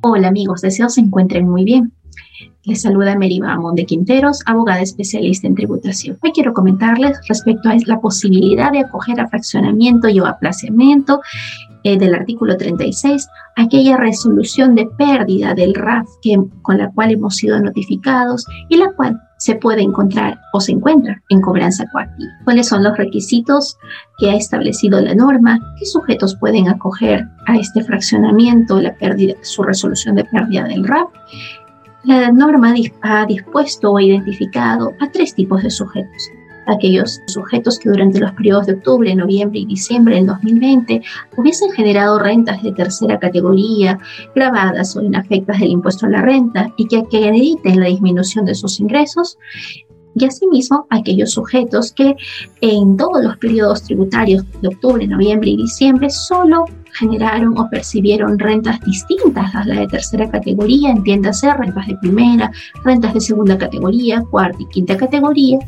Hola amigos, deseo se encuentren muy bien. Les saluda Amón de Quinteros, abogada especialista en tributación. Hoy quiero comentarles respecto a la posibilidad de acoger a fraccionamiento y o aplazamiento eh, del artículo 36, aquella resolución de pérdida del RAF con la cual hemos sido notificados y la cual se puede encontrar o se encuentra en cobranza coactiva. ¿Cuáles son los requisitos que ha establecido la norma? ¿Qué sujetos pueden acoger a este fraccionamiento, la pérdida, su resolución de pérdida del RAP? La norma ha dispuesto o identificado a tres tipos de sujetos aquellos sujetos que durante los periodos de octubre, noviembre y diciembre del 2020 hubiesen generado rentas de tercera categoría grabadas o inafectas del impuesto a la renta y que acrediten la disminución de sus ingresos y asimismo aquellos sujetos que en todos los periodos tributarios de octubre, noviembre y diciembre solo generaron o percibieron rentas distintas a la de tercera categoría, entiéndase rentas de primera, rentas de segunda categoría, cuarta y quinta categoría,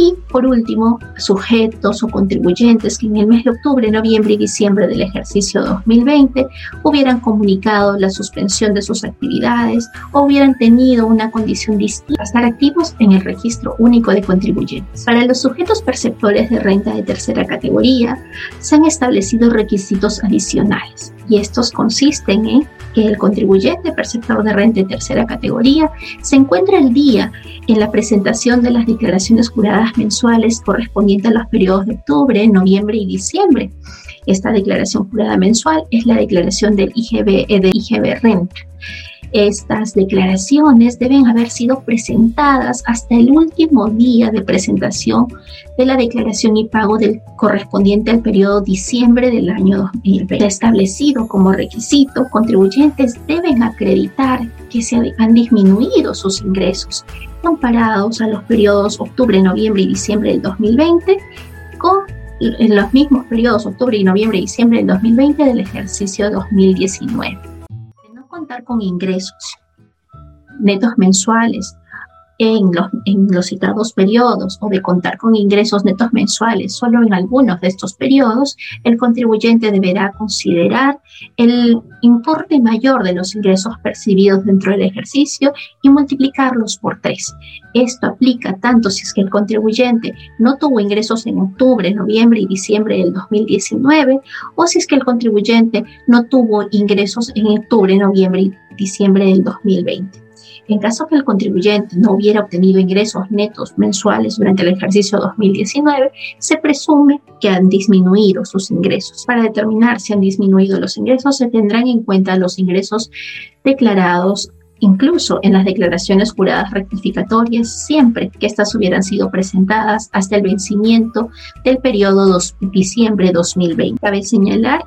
y por último, sujetos o contribuyentes que en el mes de octubre, noviembre y diciembre del ejercicio 2020 hubieran comunicado la suspensión de sus actividades o hubieran tenido una condición distinta a estar activos en el registro único de contribuyentes. Para los sujetos perceptores de renta de tercera categoría, se han establecido requisitos adicionales y estos consisten en que el contribuyente perceptor de renta de tercera categoría se encuentra el día en la presentación de las declaraciones juradas mensuales correspondientes a los periodos de octubre, noviembre y diciembre. Esta declaración jurada mensual es la declaración del IGB, eh, del IGB RENT. Estas declaraciones deben haber sido presentadas hasta el último día de presentación de la declaración y pago del correspondiente al periodo diciembre del año 2020. Establecido como requisito, contribuyentes deben acreditar que se han disminuido sus ingresos comparados a los periodos octubre, noviembre y diciembre del 2020 con en los mismos periodos octubre y noviembre y diciembre del 2020 del ejercicio 2019 con ingresos netos mensuales en los, en los citados periodos o de contar con ingresos netos mensuales. Solo en algunos de estos periodos, el contribuyente deberá considerar el importe mayor de los ingresos percibidos dentro del ejercicio y multiplicarlos por tres. Esto aplica tanto si es que el contribuyente no tuvo ingresos en octubre, noviembre y diciembre del 2019 o si es que el contribuyente no tuvo ingresos en octubre, noviembre y diciembre del 2020. En caso que el contribuyente no hubiera obtenido ingresos netos mensuales durante el ejercicio 2019, se presume que han disminuido sus ingresos. Para determinar si han disminuido los ingresos, se tendrán en cuenta los ingresos declarados incluso en las declaraciones juradas rectificatorias, siempre que éstas hubieran sido presentadas hasta el vencimiento del periodo de diciembre 2020. Cabe señalar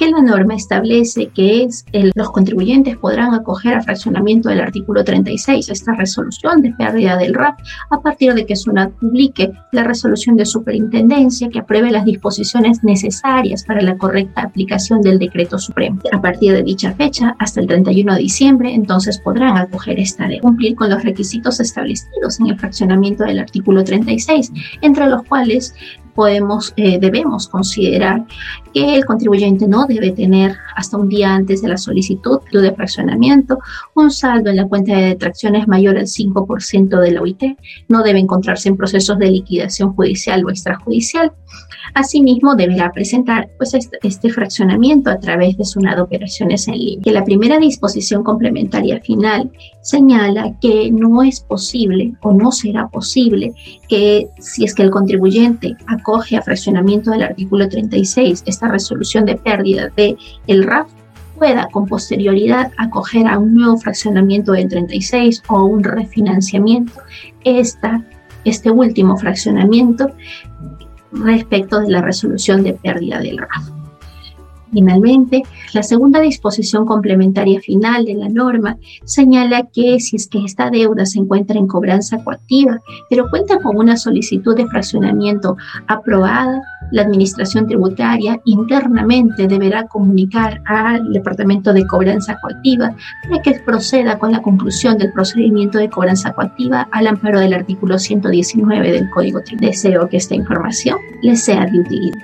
que la norma establece que es los contribuyentes podrán acoger a fraccionamiento del artículo 36, esta resolución de pérdida del RAP, a partir de que SUNAT publique la resolución de superintendencia que apruebe las disposiciones necesarias para la correcta aplicación del decreto supremo. A partir de dicha fecha, hasta el 31 de diciembre, entonces podrán acoger esta de cumplir con los requisitos establecidos en el fraccionamiento del artículo 36, entre los cuales podemos, eh, debemos considerar que el contribuyente no debe tener hasta un día antes de la solicitud de fraccionamiento un saldo en la cuenta de detracciones mayor al 5% de la OIT, no debe encontrarse en procesos de liquidación judicial o extrajudicial. Asimismo, deberá presentar pues, este, este fraccionamiento a través de su de operaciones en línea. Que la primera disposición complementaria final señala que no es posible o no será posible que si es que el contribuyente acoge a fraccionamiento del artículo 36 esta resolución de pérdida del el RAF, pueda con posterioridad acoger a un nuevo fraccionamiento del 36 o un refinanciamiento esta, este último fraccionamiento respecto de la resolución de pérdida del RAF. Finalmente, la segunda disposición complementaria final de la norma señala que si es que esta deuda se encuentra en cobranza coactiva, pero cuenta con una solicitud de fraccionamiento aprobada, la Administración Tributaria internamente deberá comunicar al Departamento de Cobranza Coactiva para que proceda con la conclusión del procedimiento de cobranza coactiva al amparo del artículo 119 del Código Tributario. Deseo que esta información les sea de utilidad.